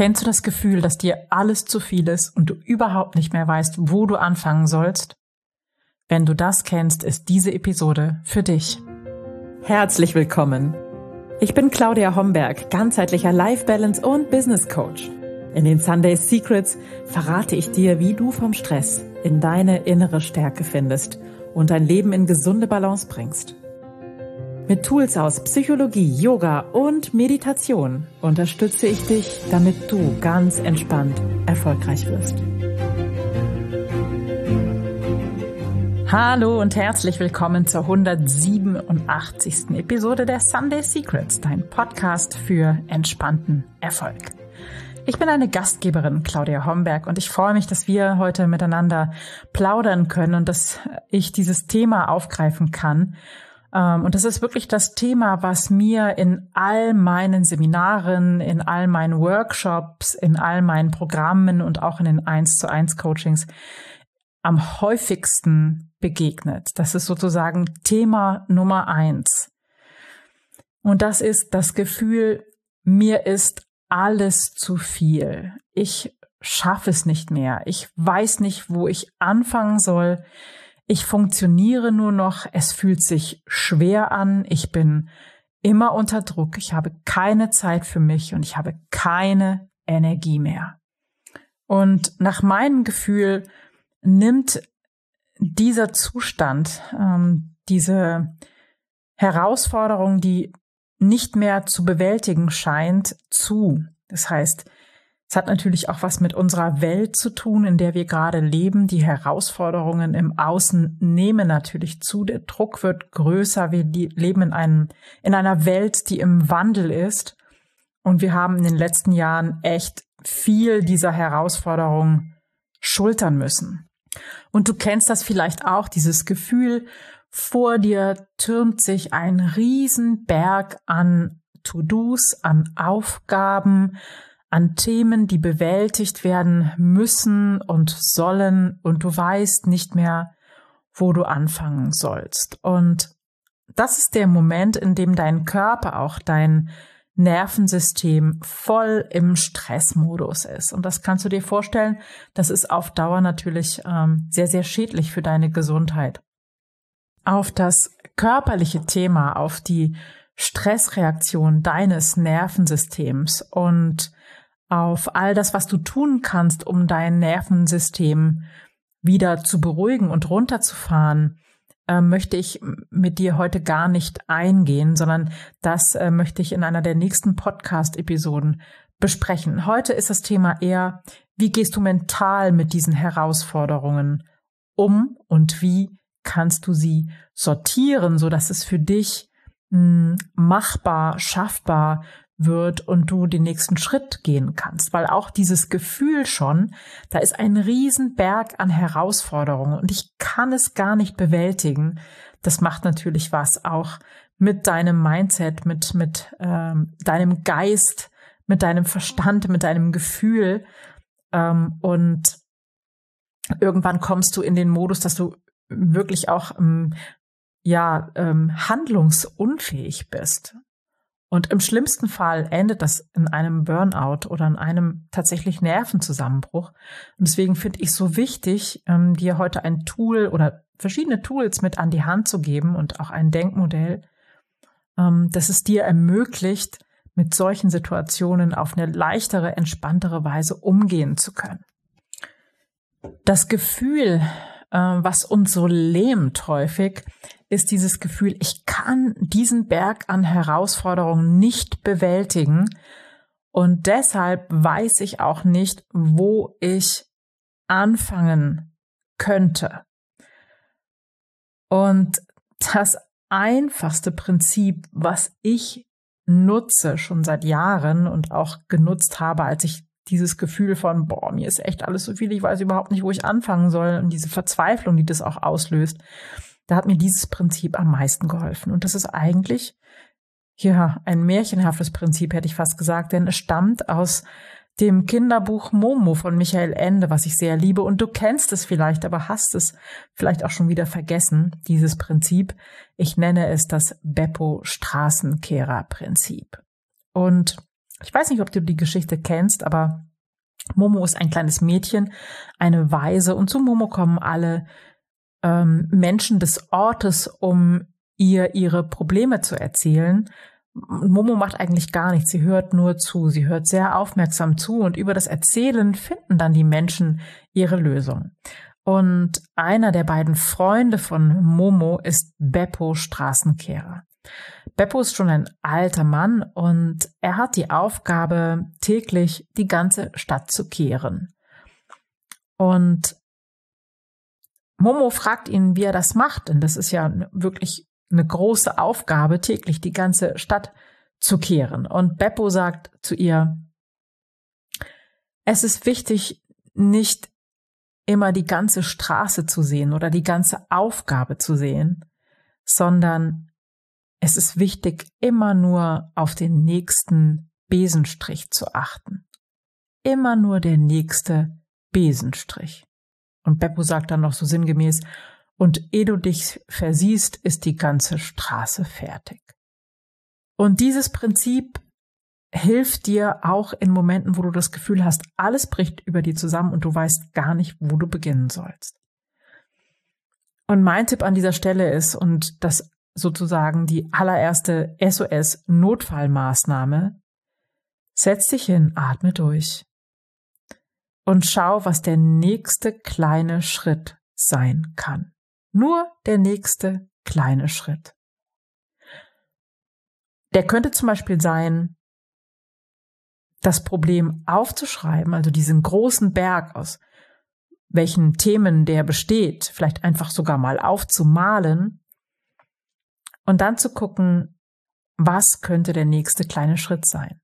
Kennst du das Gefühl, dass dir alles zu viel ist und du überhaupt nicht mehr weißt, wo du anfangen sollst? Wenn du das kennst, ist diese Episode für dich. Herzlich willkommen. Ich bin Claudia Homberg, ganzheitlicher Life Balance und Business Coach. In den Sunday Secrets verrate ich dir, wie du vom Stress in deine innere Stärke findest und dein Leben in gesunde Balance bringst. Mit Tools aus Psychologie, Yoga und Meditation unterstütze ich dich, damit du ganz entspannt erfolgreich wirst. Hallo und herzlich willkommen zur 187. Episode der Sunday Secrets, dein Podcast für entspannten Erfolg. Ich bin eine Gastgeberin, Claudia Homberg, und ich freue mich, dass wir heute miteinander plaudern können und dass ich dieses Thema aufgreifen kann und das ist wirklich das Thema, was mir in all meinen Seminaren, in all meinen Workshops, in all meinen Programmen und auch in den 1 zu 1 Coachings am häufigsten begegnet. Das ist sozusagen Thema Nummer eins. Und das ist das Gefühl, mir ist alles zu viel. Ich schaffe es nicht mehr. Ich weiß nicht, wo ich anfangen soll. Ich funktioniere nur noch, es fühlt sich schwer an, ich bin immer unter Druck, ich habe keine Zeit für mich und ich habe keine Energie mehr. Und nach meinem Gefühl nimmt dieser Zustand, ähm, diese Herausforderung, die nicht mehr zu bewältigen scheint, zu. Das heißt, es hat natürlich auch was mit unserer Welt zu tun, in der wir gerade leben. Die Herausforderungen im Außen nehmen natürlich zu. Der Druck wird größer. Wir leben in einem, in einer Welt, die im Wandel ist. Und wir haben in den letzten Jahren echt viel dieser Herausforderungen schultern müssen. Und du kennst das vielleicht auch, dieses Gefühl, vor dir türmt sich ein Riesenberg an To-Dos, an Aufgaben, an Themen, die bewältigt werden müssen und sollen und du weißt nicht mehr, wo du anfangen sollst. Und das ist der Moment, in dem dein Körper, auch dein Nervensystem voll im Stressmodus ist. Und das kannst du dir vorstellen, das ist auf Dauer natürlich ähm, sehr, sehr schädlich für deine Gesundheit. Auf das körperliche Thema, auf die Stressreaktion deines Nervensystems und auf all das, was du tun kannst, um dein Nervensystem wieder zu beruhigen und runterzufahren, äh, möchte ich mit dir heute gar nicht eingehen, sondern das äh, möchte ich in einer der nächsten Podcast-Episoden besprechen. Heute ist das Thema eher, wie gehst du mental mit diesen Herausforderungen um und wie kannst du sie sortieren, so dass es für dich mh, hm, machbar, schaffbar wird und du den nächsten Schritt gehen kannst, weil auch dieses Gefühl schon, da ist ein Riesenberg an Herausforderungen und ich kann es gar nicht bewältigen. Das macht natürlich was auch mit deinem Mindset, mit mit ähm, deinem Geist, mit deinem Verstand, mit deinem Gefühl ähm, und irgendwann kommst du in den Modus, dass du wirklich auch ähm, ja ähm, handlungsunfähig bist. Und im schlimmsten Fall endet das in einem Burnout oder in einem tatsächlich Nervenzusammenbruch. Und deswegen finde ich so wichtig, ähm, dir heute ein Tool oder verschiedene Tools mit an die Hand zu geben und auch ein Denkmodell, ähm, das es dir ermöglicht, mit solchen Situationen auf eine leichtere, entspanntere Weise umgehen zu können. Das Gefühl, was uns so lähmt häufig, ist dieses Gefühl, ich kann diesen Berg an Herausforderungen nicht bewältigen und deshalb weiß ich auch nicht, wo ich anfangen könnte. Und das einfachste Prinzip, was ich nutze schon seit Jahren und auch genutzt habe, als ich dieses Gefühl von, boah, mir ist echt alles so viel, ich weiß überhaupt nicht, wo ich anfangen soll und diese Verzweiflung, die das auch auslöst, da hat mir dieses Prinzip am meisten geholfen. Und das ist eigentlich, ja, ein märchenhaftes Prinzip, hätte ich fast gesagt, denn es stammt aus dem Kinderbuch Momo von Michael Ende, was ich sehr liebe. Und du kennst es vielleicht, aber hast es vielleicht auch schon wieder vergessen, dieses Prinzip. Ich nenne es das Beppo Straßenkehrer Prinzip. Und Ich weiß nicht, ob du die Geschichte kennst, aber Momo ist ein kleines Mädchen, eine Weise, und zu Momo kommen alle ähm, Menschen des Ortes, um ihr ihre Probleme zu erzählen. Momo macht eigentlich gar nichts, sie hört nur zu, sie hört sehr aufmerksam zu und über das Erzählen finden dann die Menschen ihre Lösung. Und einer der beiden Freunde von Momo ist Beppo Straßenkehrer. Beppo ist schon ein alter Mann und er hat die Aufgabe, täglich die ganze Stadt zu kehren. Und Momo fragt ihn, wie er das macht, denn das ist ja wirklich eine große Aufgabe, täglich die ganze Stadt zu kehren. Und Beppo sagt zu ihr, es ist wichtig, nicht immer die ganze Straße zu sehen oder die ganze Aufgabe zu sehen, sondern es ist wichtig, immer nur auf den nächsten Besenstrich zu achten. Immer nur der nächste Besenstrich. Und Beppo sagt dann noch so sinngemäß, und ehe du dich versiehst, ist die ganze Straße fertig. Und dieses Prinzip hilft dir auch in Momenten, wo du das Gefühl hast, alles bricht über dir zusammen und du weißt gar nicht, wo du beginnen sollst. Und mein Tipp an dieser Stelle ist, und das sozusagen die allererste SOS-Notfallmaßnahme. Setz dich hin, atme durch und schau, was der nächste kleine Schritt sein kann. Nur der nächste kleine Schritt. Der könnte zum Beispiel sein, das Problem aufzuschreiben, also diesen großen Berg aus welchen Themen der besteht, vielleicht einfach sogar mal aufzumalen und dann zu gucken, was könnte der nächste kleine Schritt sein.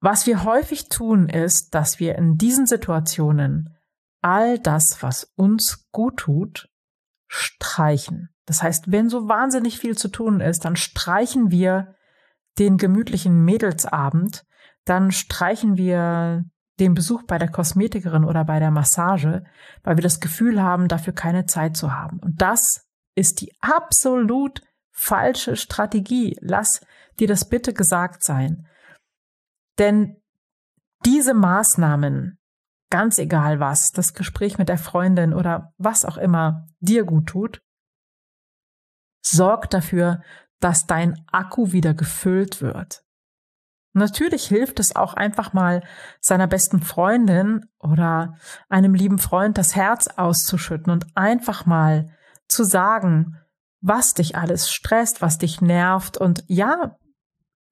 Was wir häufig tun, ist, dass wir in diesen Situationen all das, was uns gut tut, streichen. Das heißt, wenn so wahnsinnig viel zu tun ist, dann streichen wir den gemütlichen Mädelsabend, dann streichen wir den Besuch bei der Kosmetikerin oder bei der Massage, weil wir das Gefühl haben, dafür keine Zeit zu haben. Und das ist die absolut falsche Strategie. Lass dir das bitte gesagt sein. Denn diese Maßnahmen, ganz egal was, das Gespräch mit der Freundin oder was auch immer dir gut tut, sorgt dafür, dass dein Akku wieder gefüllt wird. Natürlich hilft es auch einfach mal seiner besten Freundin oder einem lieben Freund das Herz auszuschütten und einfach mal zu sagen, was dich alles stresst, was dich nervt. Und ja,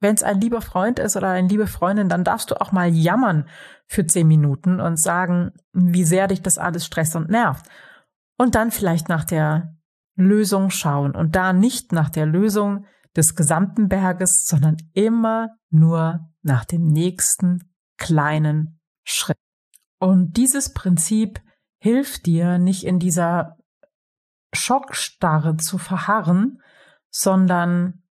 wenn es ein lieber Freund ist oder eine liebe Freundin, dann darfst du auch mal jammern für zehn Minuten und sagen, wie sehr dich das alles stresst und nervt. Und dann vielleicht nach der Lösung schauen und da nicht nach der Lösung des gesamten Berges, sondern immer nur nach dem nächsten kleinen Schritt. Und dieses Prinzip hilft dir nicht in dieser Schockstarre zu verharren, sondern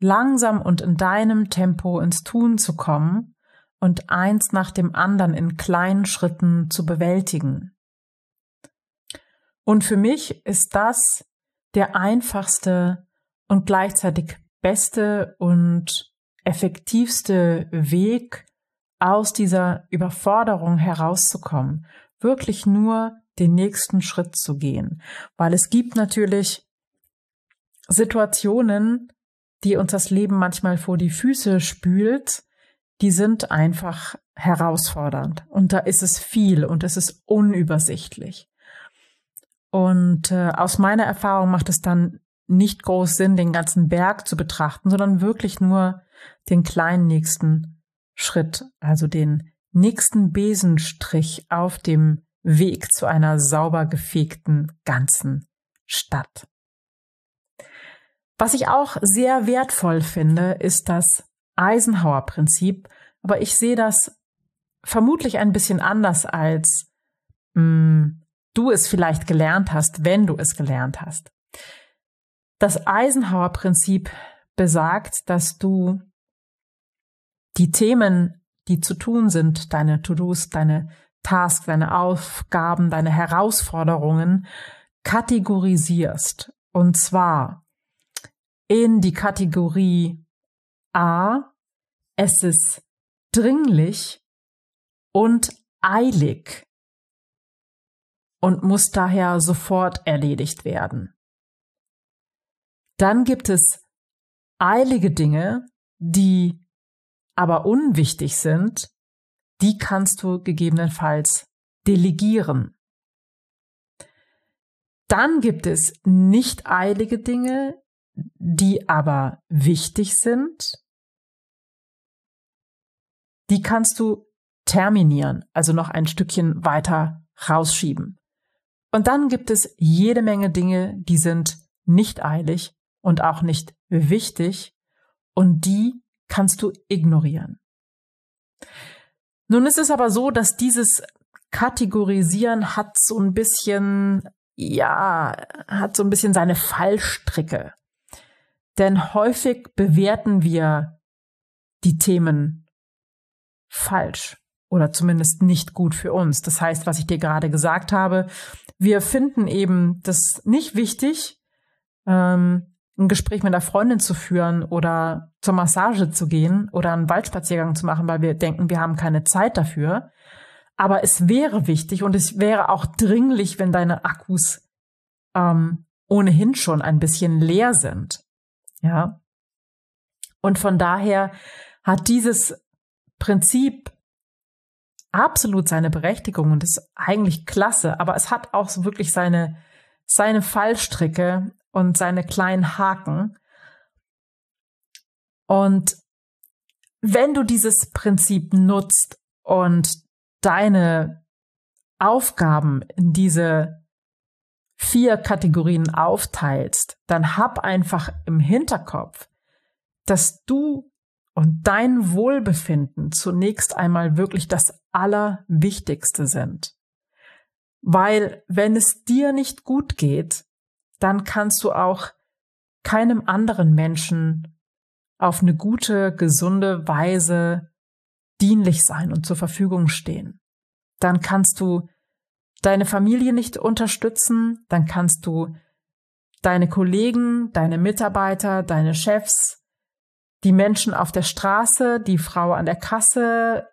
langsam und in deinem Tempo ins Tun zu kommen und eins nach dem anderen in kleinen Schritten zu bewältigen. Und für mich ist das der einfachste und gleichzeitig beste und effektivste Weg, aus dieser Überforderung herauszukommen. Wirklich nur den nächsten Schritt zu gehen. Weil es gibt natürlich Situationen, die uns das Leben manchmal vor die Füße spült, die sind einfach herausfordernd. Und da ist es viel und es ist unübersichtlich. Und äh, aus meiner Erfahrung macht es dann nicht groß Sinn, den ganzen Berg zu betrachten, sondern wirklich nur den kleinen nächsten Schritt, also den nächsten Besenstrich auf dem Weg zu einer sauber gefegten ganzen Stadt. Was ich auch sehr wertvoll finde, ist das Eisenhower-Prinzip, aber ich sehe das vermutlich ein bisschen anders als mh, hm, du es vielleicht gelernt hast, wenn du es gelernt hast. Das Eisenhower-Prinzip besagt, dass du die Themen, die zu tun sind, deine To-Dos, deine Tasks, deine Aufgaben, deine Herausforderungen kategorisierst. Und zwar in die Kategorie A, es ist dringlich und eilig und muss daher sofort erledigt werden. Dann gibt es eilige Dinge, die aber unwichtig sind, die kannst du gegebenenfalls delegieren. Dann gibt es nicht eilige Dinge, die aber wichtig sind. Die kannst du terminieren, also noch ein Stückchen weiter rausschieben. Und dann gibt es jede Menge Dinge, die sind nicht eilig und auch nicht wichtig und die kannst du ignorieren. Nun ist es aber so, dass dieses Kategorisieren hat so ein bisschen, ja, hat so ein bisschen seine Fallstricke. Denn häufig bewerten wir die Themen falsch oder zumindest nicht gut für uns. Das heißt, was ich dir gerade gesagt habe, wir finden eben das nicht wichtig, ähm, ein Gespräch mit einer Freundin zu führen oder zur Massage zu gehen oder einen Waldspaziergang zu machen, weil wir denken, wir haben keine Zeit dafür. Aber es wäre wichtig und es wäre auch dringlich, wenn deine Akkus ähm, ohnehin schon ein bisschen leer sind. Ja. Und von daher hat dieses Prinzip absolut seine Berechtigung und ist eigentlich klasse, aber es hat auch so wirklich seine, seine Fallstricke und seine kleinen Haken. Und wenn du dieses Prinzip nutzt und deine Aufgaben in diese vier Kategorien aufteilst, dann hab einfach im Hinterkopf, dass du und dein Wohlbefinden zunächst einmal wirklich das Allerwichtigste sind. Weil wenn es dir nicht gut geht, dann kannst du auch keinem anderen Menschen auf eine gute, gesunde Weise dienlich sein und zur Verfügung stehen. Dann kannst du deine Familie nicht unterstützen, dann kannst du deine Kollegen, deine Mitarbeiter, deine Chefs, die Menschen auf der Straße, die Frau an der Kasse,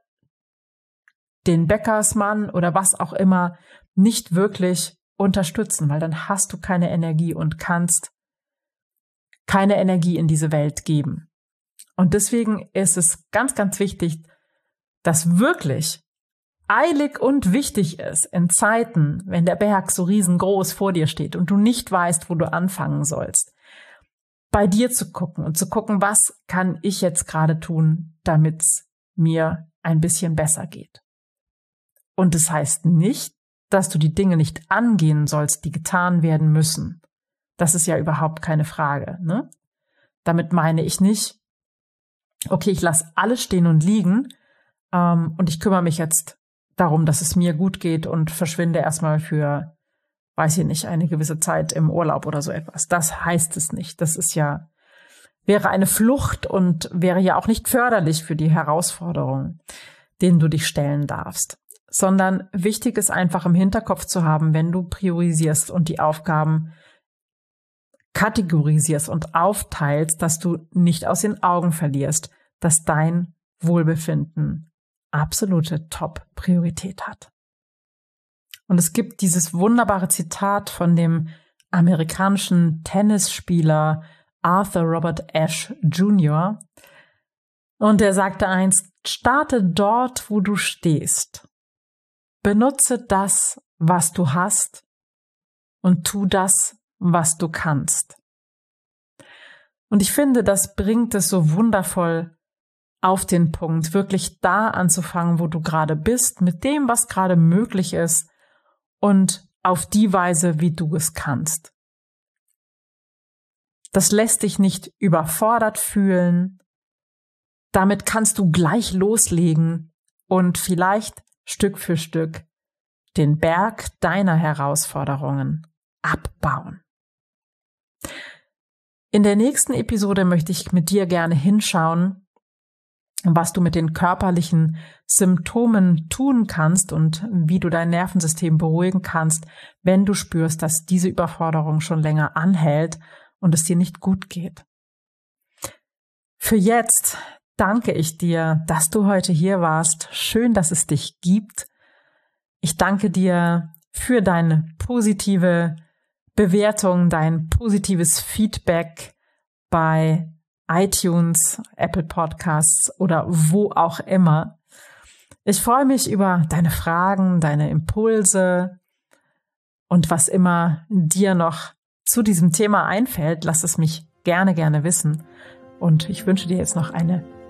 den Bäckersmann oder was auch immer nicht wirklich unterstützen, weil dann hast du keine Energie und kannst keine Energie in diese Welt geben. Und deswegen ist es ganz, ganz wichtig, dass wirklich eilig und wichtig ist in Zeiten, wenn der Berg so riesengroß vor dir steht und du nicht weißt, wo du anfangen sollst, bei dir zu gucken und zu gucken, was kann ich jetzt gerade tun, damit es mir ein bisschen besser geht. Und das heißt nicht, dass du die Dinge nicht angehen sollst, die getan werden müssen. Das ist ja überhaupt keine Frage. Ne? Damit meine ich nicht, okay, ich lasse alles stehen und liegen ähm, und ich kümmere mich jetzt darum, dass es mir gut geht und verschwinde erstmal für, weiß ich nicht, eine gewisse Zeit im Urlaub oder so etwas. Das heißt es nicht. Das ist ja, wäre eine Flucht und wäre ja auch nicht förderlich für die Herausforderungen, denen du dich stellen darfst sondern wichtig ist einfach im Hinterkopf zu haben, wenn du priorisierst und die Aufgaben kategorisierst und aufteilst, dass du nicht aus den Augen verlierst, dass dein Wohlbefinden absolute Top-Priorität hat. Und es gibt dieses wunderbare Zitat von dem amerikanischen Tennisspieler Arthur Robert Ashe Jr. Und er sagte einst, starte dort, wo du stehst Benutze das, was du hast und tu das, was du kannst. Und ich finde, das bringt es so wundervoll auf den Punkt, wirklich da anzufangen, wo du gerade bist, mit dem, was gerade möglich ist und auf die Weise, wie du es kannst. Das lässt dich nicht überfordert fühlen. Damit kannst du gleich loslegen und vielleicht Stück für Stück den Berg deiner Herausforderungen abbauen. In der nächsten Episode möchte ich mit dir gerne hinschauen, was du mit den körperlichen Symptomen tun kannst und wie du dein Nervensystem beruhigen kannst, wenn du spürst, dass diese Überforderung schon länger anhält und es dir nicht gut geht. Für jetzt danke ich dir, dass du heute hier warst. Schön, dass es dich gibt. Ich danke dir für deine positive Bewertung, dein positives Feedback bei iTunes, Apple Podcasts oder wo auch immer. Ich freue mich über deine Fragen, deine Impulse und was immer dir noch zu diesem Thema einfällt. Lass es mich gerne, gerne wissen. Und ich wünsche dir jetzt noch eine